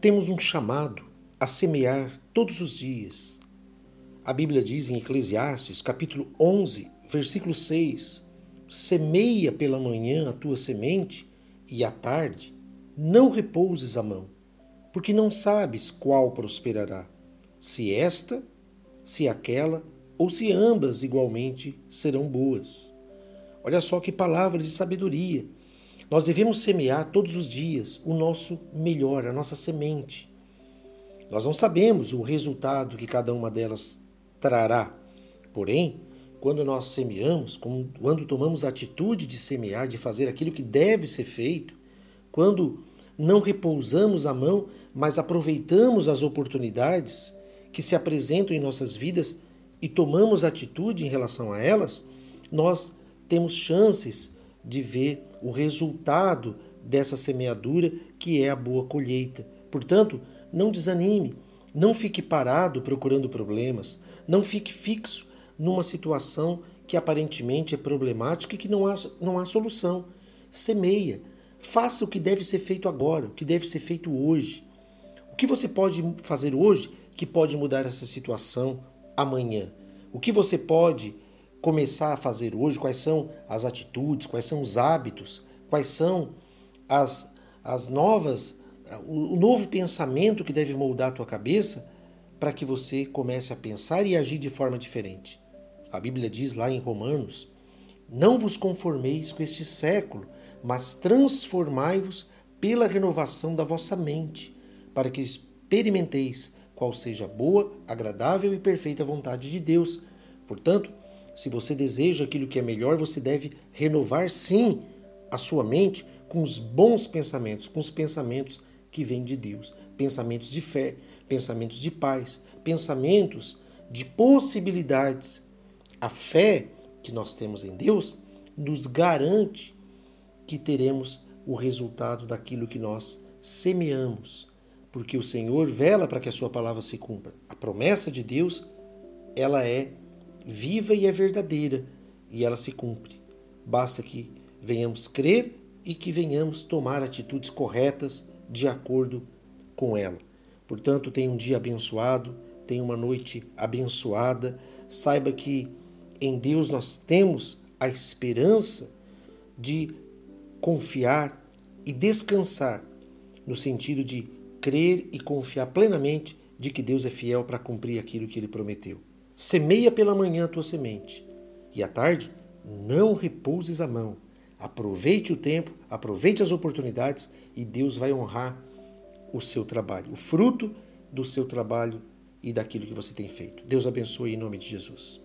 temos um chamado a semear todos os dias. A Bíblia diz em Eclesiastes, capítulo 11, versículo 6: Semeia pela manhã a tua semente e à tarde não repouses a mão, porque não sabes qual prosperará, se esta, se aquela ou se ambas igualmente serão boas. Olha só que palavra de sabedoria. Nós devemos semear todos os dias o nosso melhor, a nossa semente. Nós não sabemos o resultado que cada uma delas trará. Porém, quando nós semeamos, quando tomamos a atitude de semear, de fazer aquilo que deve ser feito, quando não repousamos a mão, mas aproveitamos as oportunidades que se apresentam em nossas vidas e tomamos atitude em relação a elas, nós temos chances de ver o resultado dessa semeadura que é a boa colheita. Portanto, não desanime, não fique parado procurando problemas, não fique fixo numa situação que aparentemente é problemática e que não há, não há solução. Semeia, faça o que deve ser feito agora, o que deve ser feito hoje. O que você pode fazer hoje que pode mudar essa situação amanhã? O que você pode começar a fazer hoje? Quais são as atitudes? Quais são os hábitos? Quais são as, as novas, o, novo pensamento que deve moldar a tua cabeça para que você comece a pensar e agir de forma diferente? A Bíblia diz lá em Romanos: Não vos conformeis com este século, mas transformai-vos pela renovação da vossa mente, para que experimenteis qual seja boa, agradável e perfeita vontade de Deus. Portanto, se você deseja aquilo que é melhor, você deve renovar sim a sua mente com os bons pensamentos, com os pensamentos que vêm de Deus, pensamentos de fé, pensamentos de paz, pensamentos de possibilidades. A fé que nós temos em Deus nos garante que teremos o resultado daquilo que nós semeamos porque o Senhor vela para que a sua palavra se cumpra. A promessa de Deus, ela é viva e é verdadeira, e ela se cumpre. Basta que venhamos crer e que venhamos tomar atitudes corretas de acordo com ela. Portanto, tenha um dia abençoado, tenha uma noite abençoada. Saiba que em Deus nós temos a esperança de confiar e descansar, no sentido de crer e confiar plenamente de que Deus é fiel para cumprir aquilo que ele prometeu. Semeia pela manhã a tua semente, e à tarde não repouses a mão. Aproveite o tempo, aproveite as oportunidades e Deus vai honrar o seu trabalho, o fruto do seu trabalho e daquilo que você tem feito. Deus abençoe em nome de Jesus.